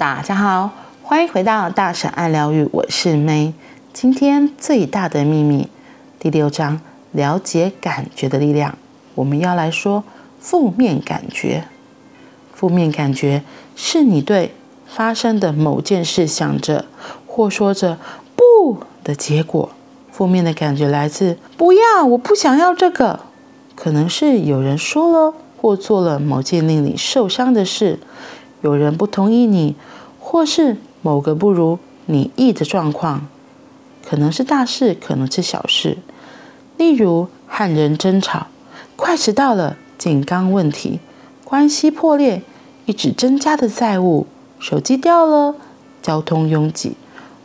大家好，欢迎回到大神爱疗愈，我是 May。今天最大的秘密第六章，了解感觉的力量。我们要来说负面感觉。负面感觉是你对发生的某件事想着或说着“不”的结果。负面的感觉来自“不要，我不想要这个”，可能是有人说了或做了某件令你受伤的事。有人不同意你，或是某个不如你意的状况，可能是大事，可能是小事。例如和人争吵，快迟到了，紧张问题，关系破裂，一直增加的债务，手机掉了，交通拥挤，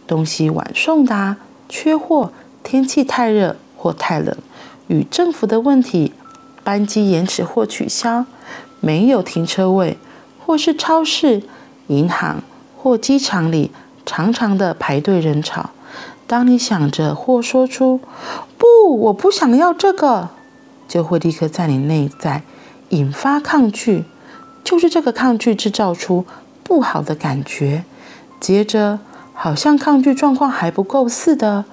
东西晚送达，缺货，天气太热或太冷，与政府的问题，班机延迟或取消，没有停车位。或是超市、银行或机场里长长的排队人潮，当你想着或说出“不，我不想要这个”，就会立刻在你内在引发抗拒，就是这个抗拒制造出不好的感觉。接着，好像抗拒状况还不够似的，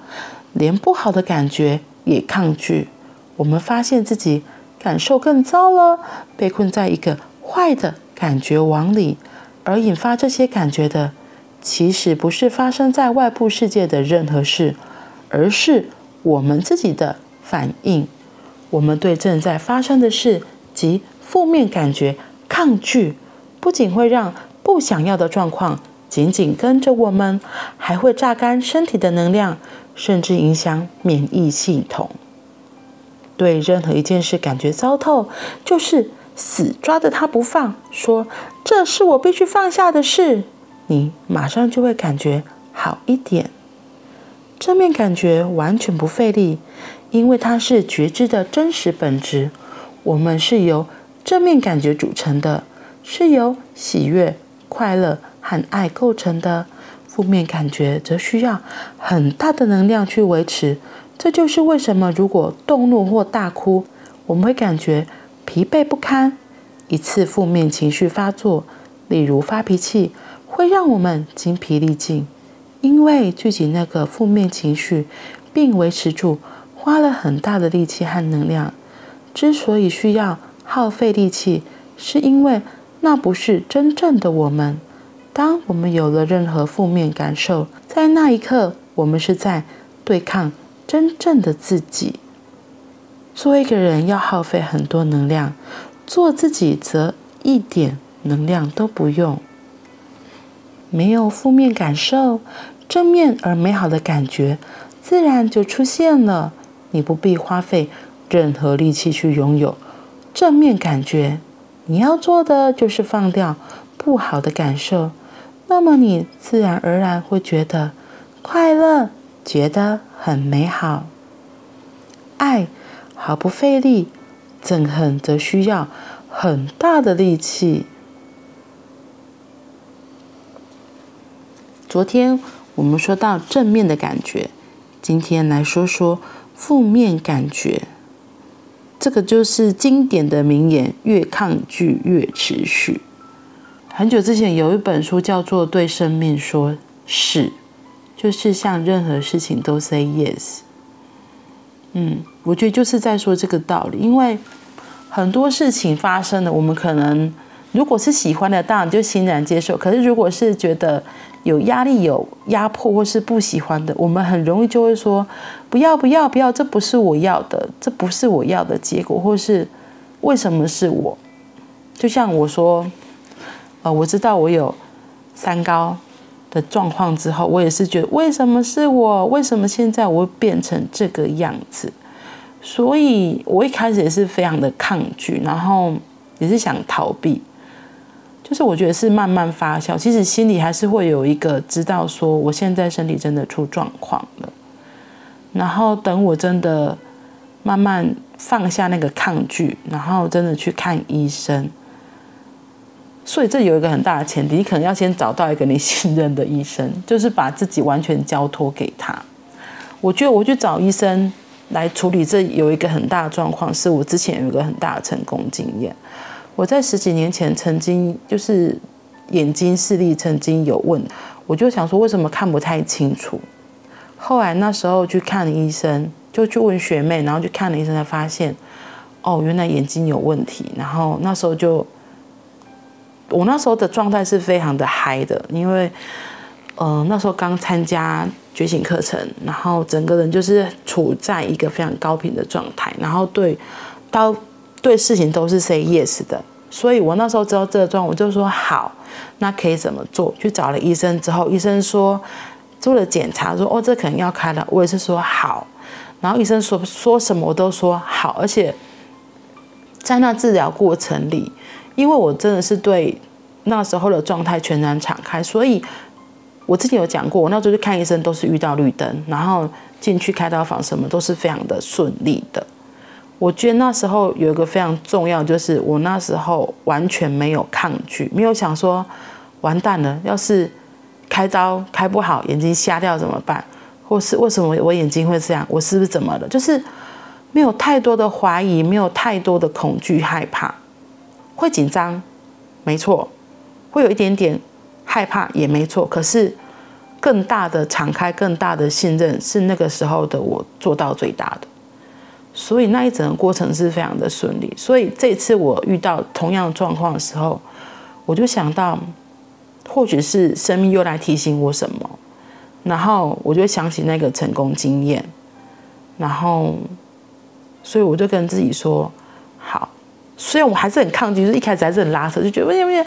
连不好的感觉也抗拒，我们发现自己感受更糟了，被困在一个坏的。感觉往里，而引发这些感觉的，其实不是发生在外部世界的任何事，而是我们自己的反应。我们对正在发生的事及负面感觉抗拒，不仅会让不想要的状况紧紧跟着我们，还会榨干身体的能量，甚至影响免疫系统。对任何一件事感觉糟透，就是。死抓着他不放，说这是我必须放下的事，你马上就会感觉好一点。正面感觉完全不费力，因为它是觉知的真实本质。我们是由正面感觉组成的，是由喜悦、快乐和爱构成的。负面感觉则需要很大的能量去维持。这就是为什么如果动怒或大哭，我们会感觉。疲惫不堪，一次负面情绪发作，例如发脾气，会让我们精疲力尽，因为聚集那个负面情绪并维持住，花了很大的力气和能量。之所以需要耗费力气，是因为那不是真正的我们。当我们有了任何负面感受，在那一刻，我们是在对抗真正的自己。做一个人要耗费很多能量，做自己则一点能量都不用。没有负面感受，正面而美好的感觉自然就出现了。你不必花费任何力气去拥有正面感觉，你要做的就是放掉不好的感受，那么你自然而然会觉得快乐，觉得很美好，爱。毫不费力，憎恨则需要很大的力气。昨天我们说到正面的感觉，今天来说说负面感觉。这个就是经典的名言：越抗拒越持续。很久之前有一本书叫做《对生命说是》，就是向任何事情都 say yes。嗯，我觉得就是在说这个道理，因为很多事情发生了，我们可能如果是喜欢的，当然就欣然接受；可是如果是觉得有压力、有压迫或是不喜欢的，我们很容易就会说不要、不要、不要，这不是我要的，这不是我要的结果，或是为什么是我？就像我说，呃，我知道我有三高。的状况之后，我也是觉得为什么是我？为什么现在我会变成这个样子？所以我一开始也是非常的抗拒，然后也是想逃避。就是我觉得是慢慢发酵，其实心里还是会有一个知道说，我现在身体真的出状况了。然后等我真的慢慢放下那个抗拒，然后真的去看医生。所以这有一个很大的前提，你可能要先找到一个你信任的医生，就是把自己完全交托给他。我觉得我去找医生来处理这有一个很大的状况，是我之前有一个很大的成功经验。我在十几年前曾经就是眼睛视力曾经有问，我就想说为什么看不太清楚。后来那时候去看医生，就去问学妹，然后去看了医生才发现，哦，原来眼睛有问题。然后那时候就，我那时候的状态是非常的嗨的，因为，呃，那时候刚参加觉醒课程，然后整个人就是处在一个非常高频的状态，然后对，到对事情都是 say yes 的。所以我那时候知道这个状况，我就说好，那可以怎么做？去找了医生之后，医生说做了检查，说哦，这可能要开了。我也是说好，然后医生说说什么我都说好，而且在那治疗过程里，因为我真的是对那时候的状态全然敞开，所以我之前有讲过，我那时候去看医生都是遇到绿灯，然后进去开刀房什么都是非常的顺利的。我觉得那时候有一个非常重要，就是我那时候完全没有抗拒，没有想说完蛋了，要是开刀开不好，眼睛瞎掉怎么办？或是为什么我眼睛会这样？我是不是怎么了？就是没有太多的怀疑，没有太多的恐惧、害怕，会紧张，没错，会有一点点害怕，也没错。可是更大的敞开、更大的信任，是那个时候的我做到最大的。所以那一整个过程是非常的顺利。所以这次我遇到同样的状况的时候，我就想到，或许是生命又来提醒我什么，然后我就想起那个成功经验，然后，所以我就跟自己说，虽然我还是很抗拒，就一开始还是很拉扯，就觉得不行不行，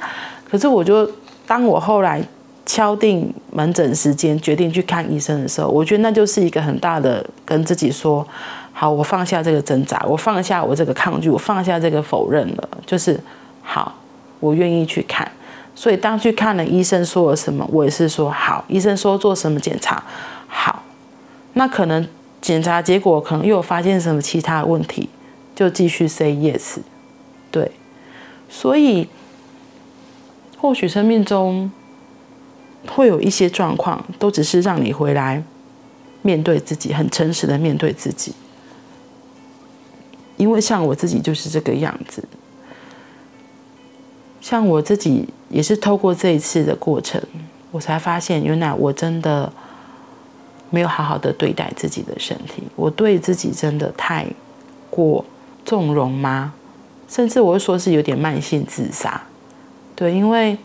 可是我就当我后来敲定门诊时间，决定去看医生的时候，我觉得那就是一个很大的跟自己说。好，我放下这个挣扎，我放下我这个抗拒，我放下这个否认了，就是好，我愿意去看。所以当去看了医生说了什么，我也是说好。医生说做什么检查，好，那可能检查结果可能又有发现什么其他的问题，就继续 say yes。所以或许生命中会有一些状况，都只是让你回来面对自己，很诚实的面对自己。因为像我自己就是这个样子，像我自己也是透过这一次的过程，我才发现原来我真的没有好好的对待自己的身体，我对自己真的太过纵容吗？甚至我会说是有点慢性自杀。对，因为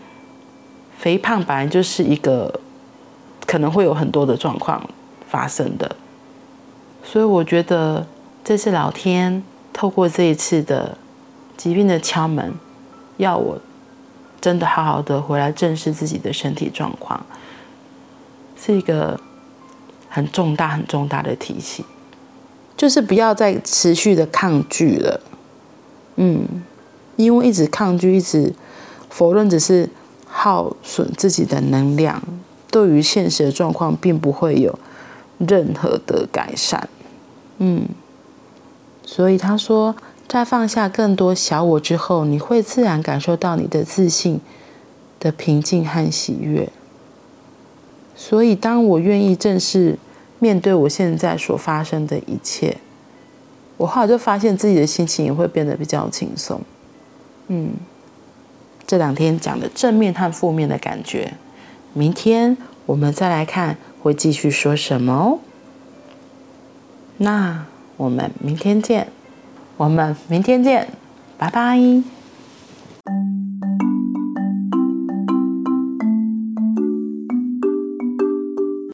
肥胖本来就是一个可能会有很多的状况发生的，所以我觉得这是老天。透过这一次的疾病的敲门，要我真的好好的回来正视自己的身体状况，是一个很重大、很重大的提醒，就是不要再持续的抗拒了。嗯，因为一直抗拒、一直否认，只是耗损自己的能量，对于现实的状况并不会有任何的改善。嗯。所以他说，在放下更多小我之后，你会自然感受到你的自信的平静和喜悦。所以，当我愿意正视面对我现在所发生的一切，我后来就发现自己的心情也会变得比较轻松。嗯，这两天讲的正面和负面的感觉，明天我们再来看会继续说什么哦。那。我们明天见，我们明天见，拜拜。